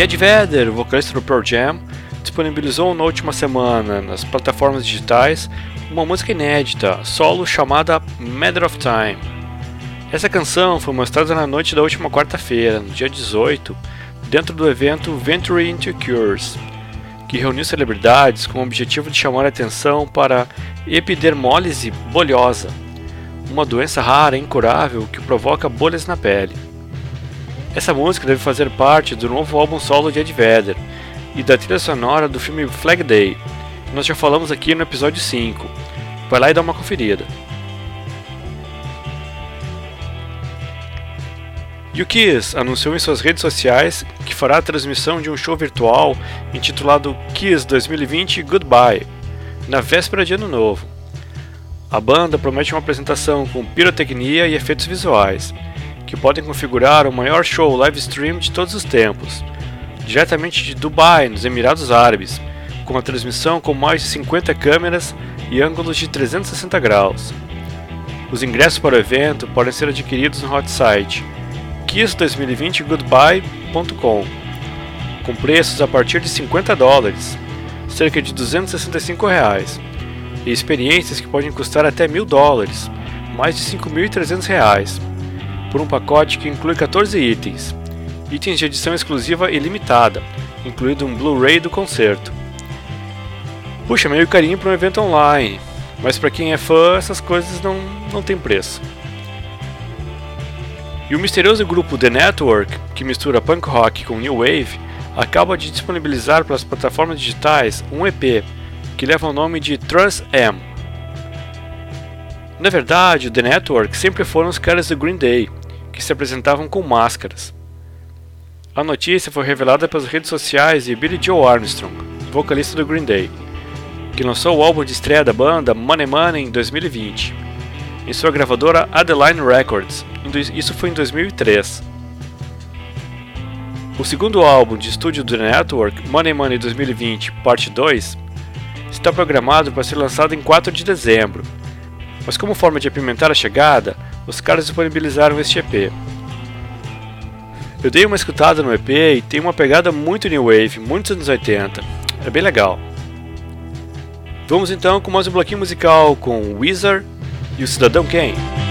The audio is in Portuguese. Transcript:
Ed Vedder, vocalista do Pearl Jam, disponibilizou na última semana nas plataformas digitais uma música inédita, solo chamada Matter of Time. Essa canção foi mostrada na noite da última quarta-feira, no dia 18, dentro do evento Venture into Cures, que reuniu celebridades com o objetivo de chamar a atenção para epidermólise bolhosa, uma doença rara e incurável que provoca bolhas na pele. Essa música deve fazer parte do novo álbum solo de Ed Vedder e da trilha sonora do filme Flag Day, que nós já falamos aqui no episódio 5. Vai lá e dá uma conferida. E o Kiss anunciou em suas redes sociais que fará a transmissão de um show virtual intitulado Kiss 2020 Goodbye, na véspera de Ano Novo. A banda promete uma apresentação com pirotecnia e efeitos visuais, que podem configurar o maior show live stream de todos os tempos, diretamente de Dubai, nos Emirados Árabes, com uma transmissão com mais de 50 câmeras e ângulos de 360 graus. Os ingressos para o evento podem ser adquiridos no hot site kiss2020goodbye.com, com preços a partir de 50 dólares, cerca de 265 reais, e experiências que podem custar até mil dólares, mais de 5.300 reais, por um pacote que inclui 14 itens, itens de edição exclusiva e limitada, incluído um Blu-ray do concerto. Puxa, meio carinho para um evento online, mas para quem é fã, essas coisas não, não tem preço. E o misterioso grupo The Network, que mistura punk rock com new wave, acaba de disponibilizar para as plataformas digitais um EP que leva o nome de Trans M. Na verdade, The Network sempre foram os caras do Green Day, que se apresentavam com máscaras. A notícia foi revelada pelas redes sociais de Billy Joe Armstrong, vocalista do Green Day, que lançou o álbum de estreia da banda Money Money em 2020, em sua gravadora Adeline Records, isso foi em 2003. O segundo álbum de estúdio do Network, Money Money 2020 Parte 2, está programado para ser lançado em 4 de dezembro, mas como forma de apimentar a chegada, os caras disponibilizaram este EP. Eu dei uma escutada no EP e tem uma pegada muito new wave, muitos anos 80. É bem legal. Vamos então com mais um bloquinho musical com Wizard e o Cidadão Kane.